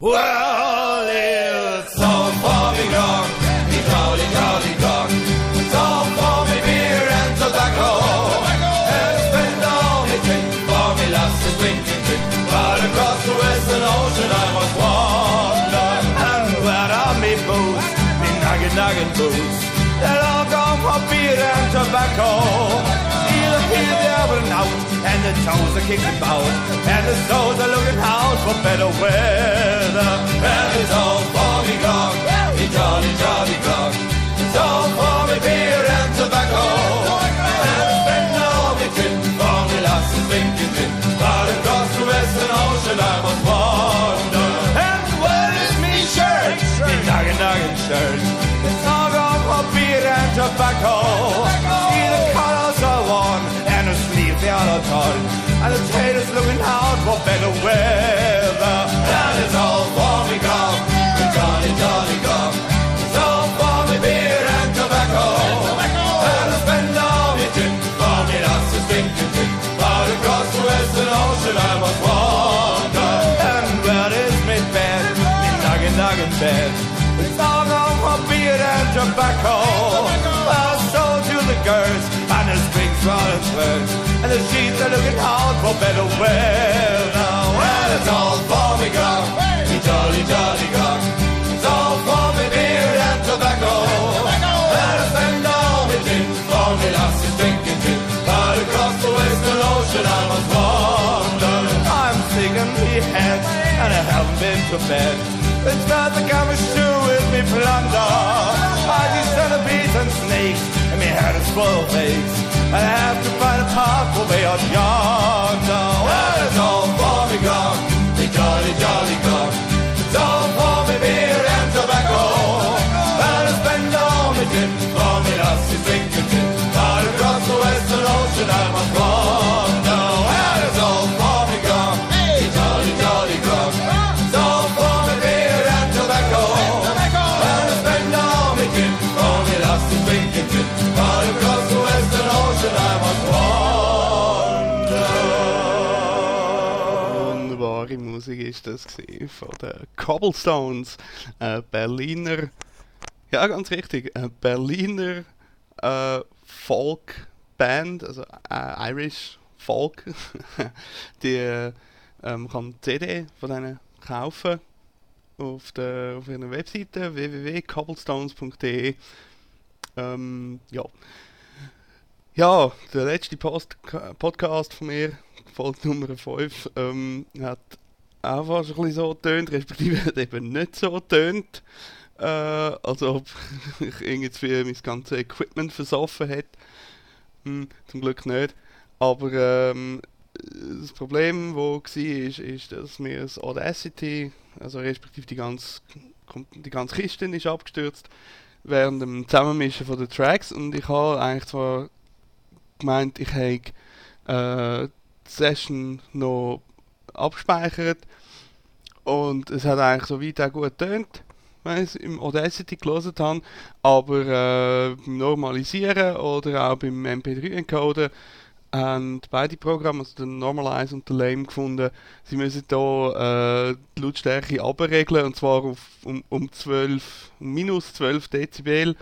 Whoa! Toes are kicking about, and the toes are looking out for better weather. And it's all me gone, me jolly, jolly gone. For weather. And it's all for me gone. Jolly, jolly gone. It's all for me beer and tobacco. And I spend all me tin for me lasses drinking tin. Out across the western ocean I must wander. And where is me bed? Me noggin, noggin bed. It's all gone for beer and tobacco. I sold you the girls and the springs rolling words. And the sheets are looking out for better weather. It's all for me gone. Me jolly, jolly gone. It's all for me beer and tobacco. And I spend all me tin for me lasses drinking tin. Out across the western ocean I must wander. I'm sick in me head and I haven't been to bed. It's not the gamma shoe with me plunder. I see centipedes and snakes and me head is full of aches. I have to find a path way out yonder. Well, it's all for. Dolly. Wunderbare Musik ist das von den Cobblestones, äh, Berliner, ja ganz richtig, äh, Berliner äh, Folk-Band, also äh, Irish Folk. die äh, ähm, kann CD von denen kaufen auf, der, auf ihrer Webseite www.cobblestones.de. Ähm, ja. Ja, der letzte Post Podcast von mir, Folge Nummer 5, ähm, hat auch fast ein bisschen so getönt, respektive hat eben nicht so getönt. Äh, als ob ich irgendwie mein ganzes Equipment versoffen hätte. Hm, zum Glück nicht. Aber ähm, das Problem, wo war, ist, dass mir das Audacity, also respektive die ganze, die ganze Kiste ist abgestürzt während dem Zusammenmischen den Tracks und ich habe eigentlich zwar gemeint, ich hätte äh, Session noch abgespeichert und es hat eigentlich so weit auch gut getönt, wenn ich es im Audacity gelesen habe, aber äh, beim Normalisieren oder auch beim MP3-Encoder haben beide Programme, also der Normalize und der Lame, gefunden, sie müssen da äh, die Lautstärke abregeln und zwar auf, um, um 12, um minus 12 Dezibel,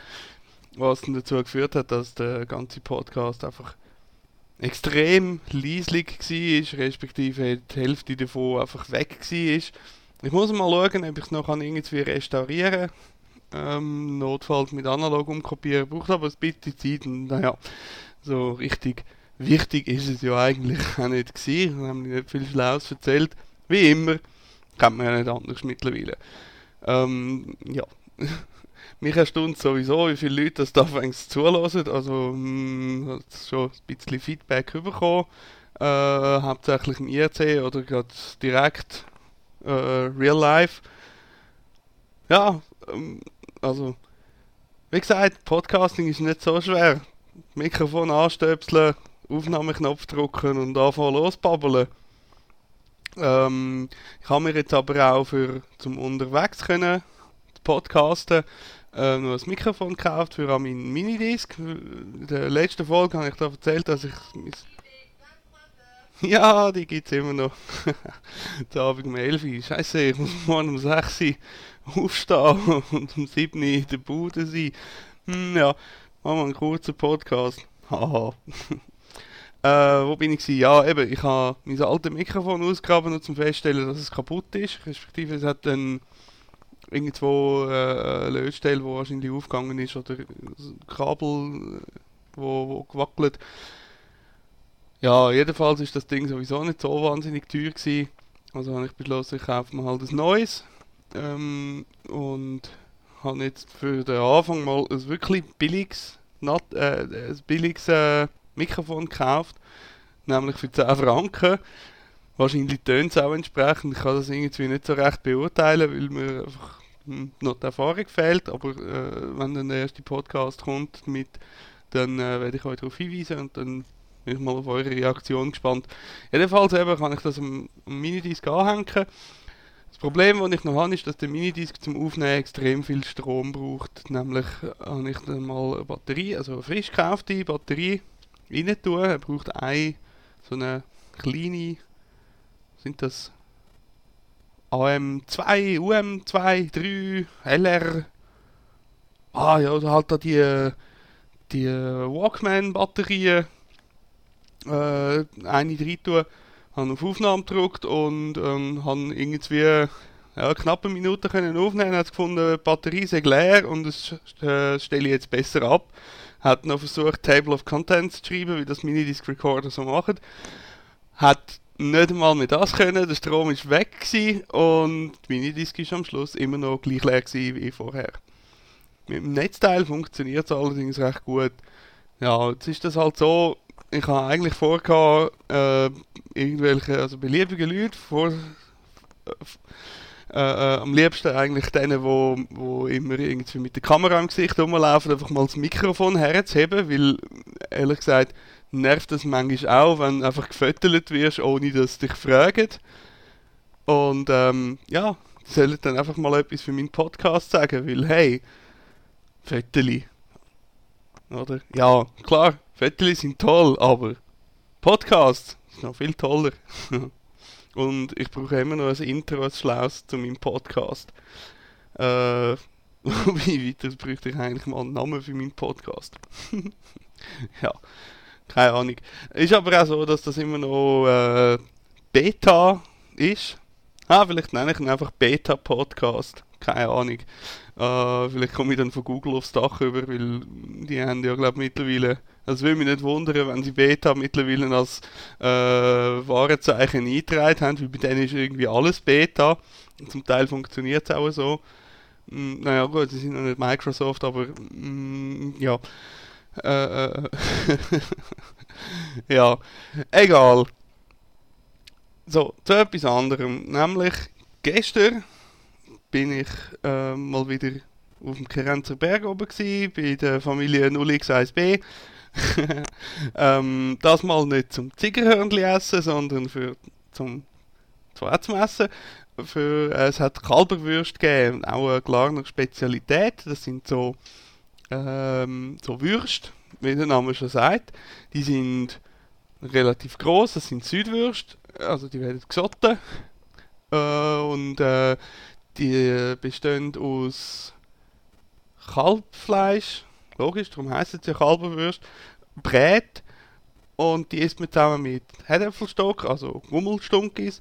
was dann dazu geführt hat, dass der ganze Podcast einfach extrem leislich war, respektive die Hälfte davon einfach weg war. Ich muss mal schauen, ob ich es noch irgendwie restaurieren kann. Ähm, notfalls mit analog umkopieren, braucht aber ein bisschen Zeit und naja, so richtig wichtig ist es ja eigentlich auch nicht gewesen. Wir haben nicht viel Schlaues erzählt. Wie immer, kennt man ja nicht anders mittlerweile. Ähm, ja. Mich erstaunt sowieso, wie viele Leute das da fängst zulassen. Also, mh, hat schon ein bisschen Feedback bekommen. Äh, hauptsächlich im IRC oder gerade direkt äh, real life. Ja, ähm, also, wie gesagt, Podcasting ist nicht so schwer. Mikrofon anstöpseln, Aufnahmeknopf drücken und anfangen losbabbeln. Ähm, ich habe mir jetzt aber auch für zum unterwegs können podcasten äh, noch ein Mikrofon gekauft für an meinen Minidisc. In der letzten Folge habe ich da erzählt, dass ich Ja, die gibt's immer noch. der Abend um 11 Uhr. Scheiße, ich muss morgen um 6 Uhr aufstehen und um 7 Uhr in der Bude sein. Hm, ja, machen wir einen kurzen Podcast. Haha. äh, wo bin ich gewesen? Ja, eben, ich habe mein altes Mikrofon ausgegraben, um zu feststellen, dass es kaputt ist. Respektive es hat dann irgendwo äh, eine Lötstelle, wo wahrscheinlich aufgegangen ist, oder ein Kabel, äh, wo, wo gewackelt. Ja, jedenfalls ist das Ding sowieso nicht so wahnsinnig teuer gewesen. Also habe ich beschlossen, ich kaufe mir halt ein neues. Ähm, und habe jetzt für den Anfang mal ein wirklich billiges, not, äh, ein billiges äh, Mikrofon gekauft. Nämlich für 10 Franken. Wahrscheinlich tönt es auch entsprechend. Ich kann das irgendwie nicht so recht beurteilen, weil mir einfach hm, noch die Erfahrung fehlt. Aber äh, wenn dann der erste Podcast kommt mit, dann äh, werde ich euch darauf hinweisen und dann bin ich mal auf eure Reaktion gespannt. Jedenfalls eben kann ich das am, am Minidisc anhängen. Das Problem, das ich noch habe, ist, dass der Minidisc zum Aufnehmen extrem viel Strom braucht. Nämlich habe ich dann mal eine Batterie, also eine frisch gekaufte Batterie rein tun. Er braucht eine so eine kleine, sind das AM2, UM2, 3, LR. Ah ja, also halt da die, die Walkman-Batterien äh, eine rein tun, auf Aufnahme gedrückt und ähm, habe irgendwie ja, knapp eine Minute können aufnehmen, hat gefunden, die Batterie sei leer und das äh, stelle ich jetzt besser ab. Hat noch versucht, Table of Contents zu schreiben, wie das Minidisc Recorder so macht. Hat nicht einmal mehr das können, der Strom ist weg gewesen und die Minidisc ist am Schluss immer noch gleich leer gewesen wie vorher. Mit dem Netzteil funktioniert es allerdings recht gut. Ja, jetzt ist das halt so, ich habe eigentlich vorgehabt, äh, irgendwelche, also beliebige Leute vor, äh, äh, am liebsten eigentlich denen, wo, wo immer irgendwie mit der Kamera im Gesicht rumlaufen, einfach mal das Mikrofon herzuheben, weil ehrlich gesagt nervt das manchmal auch, wenn einfach gefüttert wirst, ohne dass dich fragen. Und ähm, ja, sollen dann einfach mal etwas für meinen Podcast sagen, weil hey, Fötterli. Oder? Ja, klar, Fötterli sind toll, aber Podcasts ist noch viel toller. Und ich brauche immer noch ein Intro, ein Schlaues zu meinem Podcast. Äh, wie weiter bräuchte ich eigentlich mal einen Namen für meinen Podcast? ja, keine Ahnung. Ist aber auch so, dass das immer noch äh, Beta ist. Ah, vielleicht nenne ich ihn einfach Beta-Podcast. Keine Ahnung. Äh, vielleicht komme ich dann von Google aufs Dach über, weil die haben ja, glaube ich, mittlerweile also würde mich nicht wundern, wenn sie Beta mittlerweile als äh, Warenzeichen eingetragen haben, weil bei denen ist irgendwie alles Beta. Zum Teil funktioniert es auch so. Mm, naja gut, sie sind noch nicht Microsoft, aber mm, ja. Äh, äh, ja, egal. So, zu etwas anderem. Nämlich gestern bin ich äh, mal wieder auf dem Kerenzer Berg oben gewesen, bei der Familie 0x1b. ähm, das mal nicht zum Ziegerhörnli essen, sondern für, zum Schwarzmessen. Für, äh, es hat Kalberwürste gegeben, auch eine Glarner Spezialität. Das sind so, ähm, so Würste, wie der Name schon sagt. Die sind relativ groß, das sind Südwürste, also die werden gesotten. Äh, und äh, die bestehen aus Kalbfleisch, logisch, darum heisst es ja Kalberwürst, brät und die isst man zusammen mit Herdäpfelstock, also Gummelstunkis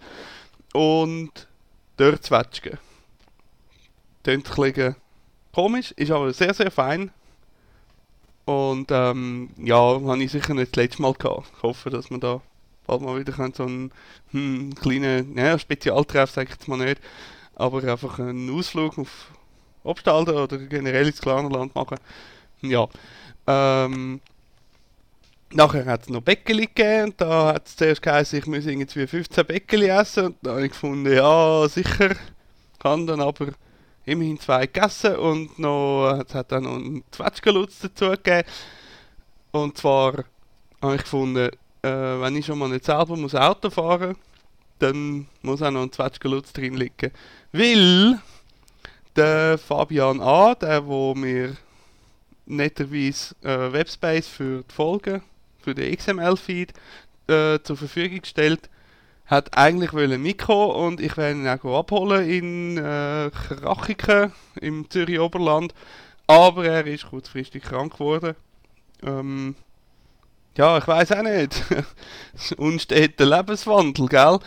und Dörrzwetschgen. Tönt ein bisschen komisch, ist aber sehr, sehr fein. Und ähm, ja, habe ich sicher nicht das letzte Mal gehabt. Ich hoffe, dass man da bald mal wieder so einen hm, kleinen, ja, Spezialtreff, sage ich jetzt mal nicht, aber einfach einen Ausflug auf Obstalden oder generell ins Klarnerland machen. Ja, ähm, Nachher hat es noch Bäckeli gegeben und da hat es zuerst geheißen, ich muss irgendwie 15 Bäckeli essen und da habe ich gefunden, ja sicher, kann dann aber immerhin zwei gegessen und noch, es hat dann noch einen Zwetschgenlutz dazu gegeben und zwar habe ich gefunden, äh, wenn ich schon mal nicht selber muss Auto fahren dann muss auch noch ein Zwetschgenlutz drin liegen, weil der Fabian A., der wo mir netterweise äh, Webspace für die Folgen für den XML-Feed äh, zur Verfügung gestellt. Hat eigentlich wollen mitkommen und ich werde ihn auch abholen in äh, Krachiken im Zürich Oberland. Aber er ist kurzfristig krank geworden. Ähm, ja, ich weiß auch nicht. Unsteter Lebenswandel, gell?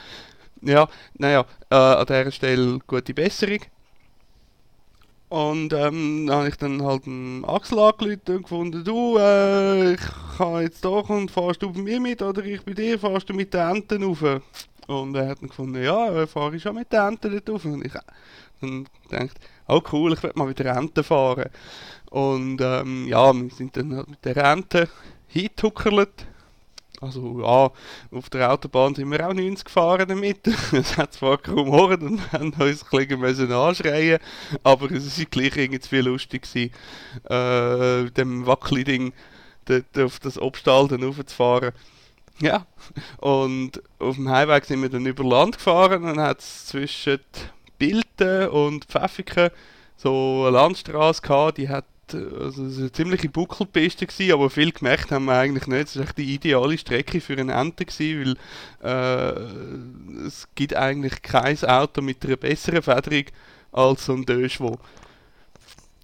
Ja, naja, äh, an dieser Stelle gute Besserung. Und ähm, dann habe ich dann halt einen Axel angerufen und gefunden, du, äh, ich kann jetzt doch und fahrst du bei mir mit oder ich bei dir, fahrst du mit den Enten rauf? Und er hat dann gefunden, ja, fahre ich schon mit den Enten dort rauf. Und ich dann gedacht, oh cool, ich werde mal wieder Enten fahren. Und ähm, ja, wir sind dann halt mit der Ente hingetuckert also ja, auf der Autobahn sind wir auch 90 gefahren damit. es hat zwar Ohren und haben uns ein bisschen müssen anschreien aber es war gleich irgendwie lustig gewesen, äh, dem Wackeli-Ding auf das Obstall dann raufzufahren. Ja, und auf dem Heimweg sind wir dann über Land gefahren und hat es zwischen Bilden und Pfäffiken so eine Landstraße gehabt, die hat also es war eine ziemliche Buckelpiste, gewesen, aber viel gemerkt haben wir eigentlich nicht. Es war die ideale Strecke für einen Ente, gewesen, weil äh, es gibt eigentlich kein Auto mit einer besseren Federung als so ein Döschwo.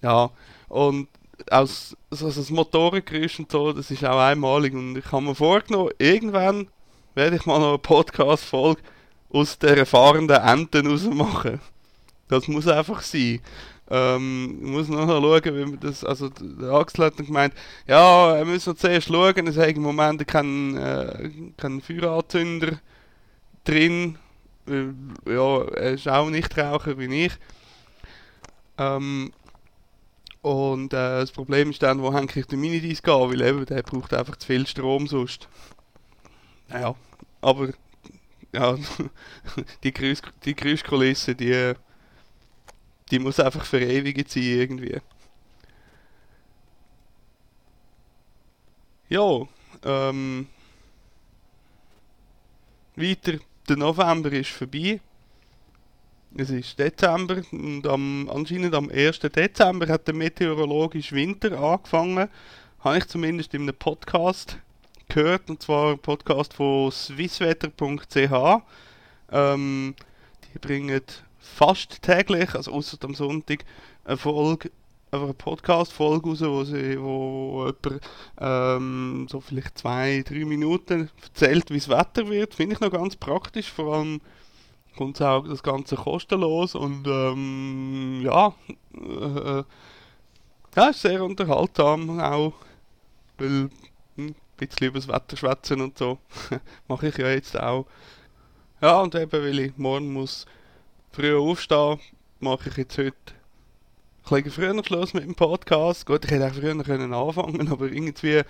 Ja, und aus, also das Motorengeräusch und so, das ist auch einmalig und ich habe mir vorgenommen, irgendwann werde ich mal noch eine Podcast-Folge aus der fahrenden Enten raus machen. Das muss einfach sein. Ähm, ich muss noch schauen, wie man das, also der Axel hat dann gemeint, ja, er muss noch zuerst schauen, es hat im Moment keinen, äh, keinen Feueranzünder drin, ja, er ist auch nicht Raucher wie ich. Ähm, und äh, das Problem ist dann, wo hänge ich den Minidisc an, weil eben, der braucht einfach zu viel Strom sonst. Naja, aber ja, die, Geräusch, die Geräuschkulisse, die die muss einfach verewigt sein irgendwie. Ja, ähm, weiter, der November ist vorbei. Es ist Dezember und am, anscheinend am 1. Dezember hat der meteorologische Winter angefangen. Habe ich zumindest in einem Podcast gehört, und zwar ein Podcast von swisswetter.ch. Ähm, die bringen fast täglich, also außer am Sonntag, eine Folge, einfach eine Podcast-Folge raus, wo, sie, wo jemand ähm, so vielleicht zwei, drei Minuten erzählt, wie das Wetter wird. Finde ich noch ganz praktisch, vor allem kommt auch das Ganze kostenlos und ähm, ja, äh, ja, ist sehr unterhaltsam auch, weil hm, ein bisschen über das Wetter schwätzen und so mache ich ja jetzt auch. Ja, und eben, weil ich morgen muss früher aufstehen, mache ich jetzt heute ein bisschen früher Schluss mit dem Podcast. Gut, ich hätte auch früher können anfangen aber irgendwie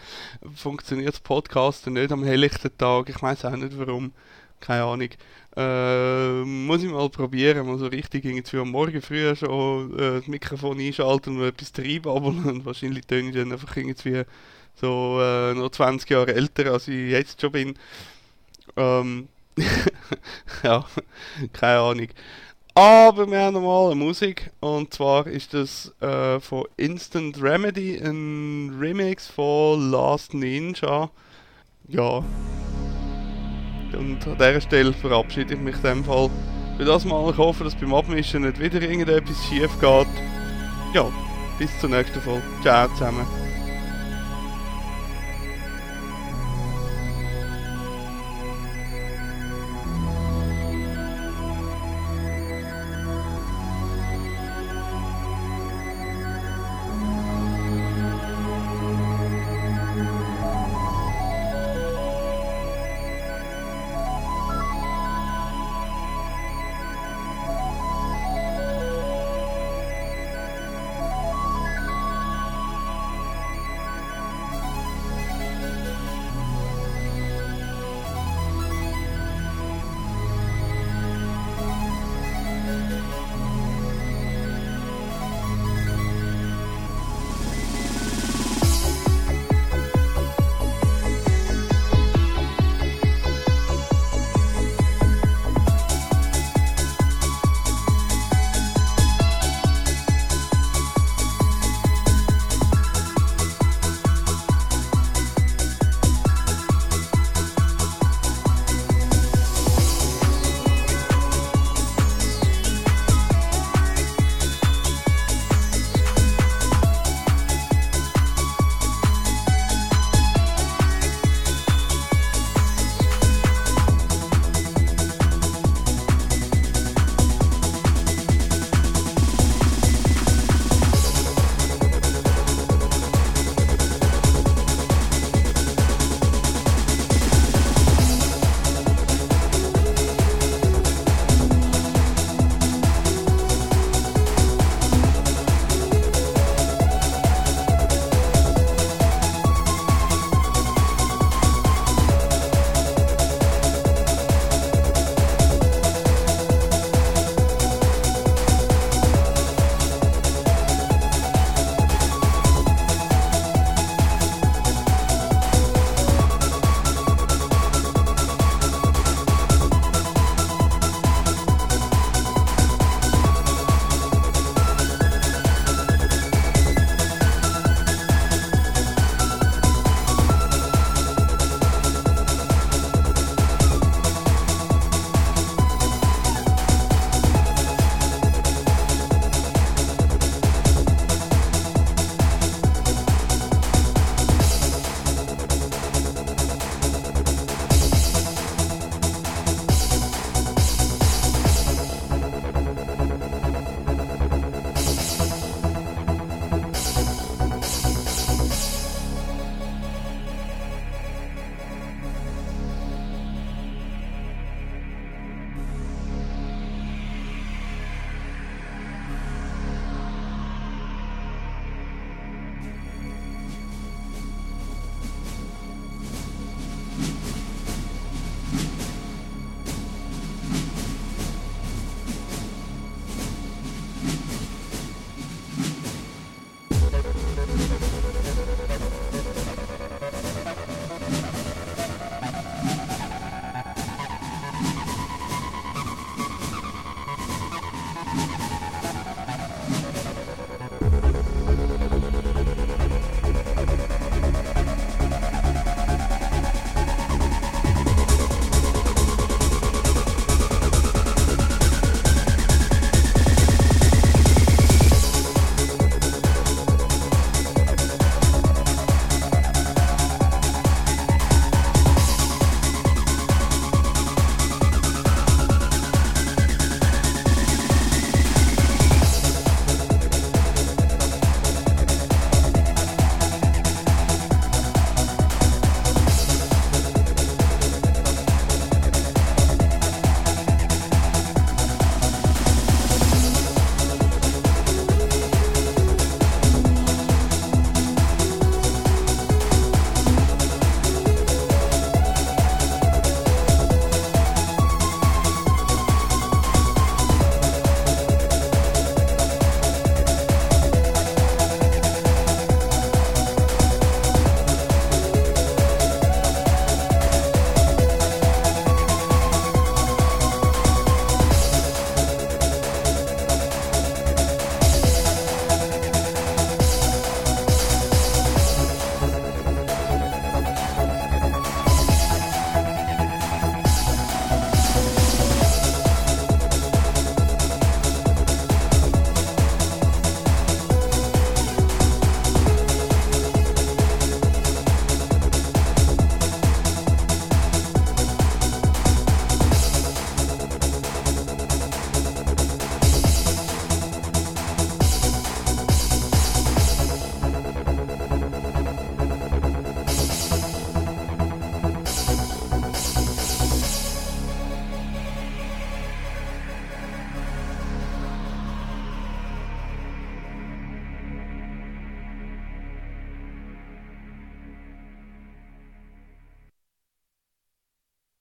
funktioniert das Podcasten nicht am helllichten Tag. Ich weiß auch nicht warum. Keine Ahnung. Äh, muss ich mal probieren, mal so richtig irgendwie am Morgen früh schon äh, das Mikrofon einschalten und etwas reinbabbeln und wahrscheinlich töne ich dann einfach irgendwie so äh, noch 20 Jahre älter, als ich jetzt schon bin. Ähm, ja, keine Ahnung. Aber wir haben nochmal eine Musik und zwar ist das äh, von Instant Remedy ein Remix von Last Ninja. Ja. Und an dieser Stelle verabschiede ich mich in dem Fall für das mal. Ich hoffe, dass beim Abmischen nicht wieder irgendetwas schief geht. Ja, bis zur nächsten Folge. Ciao zusammen.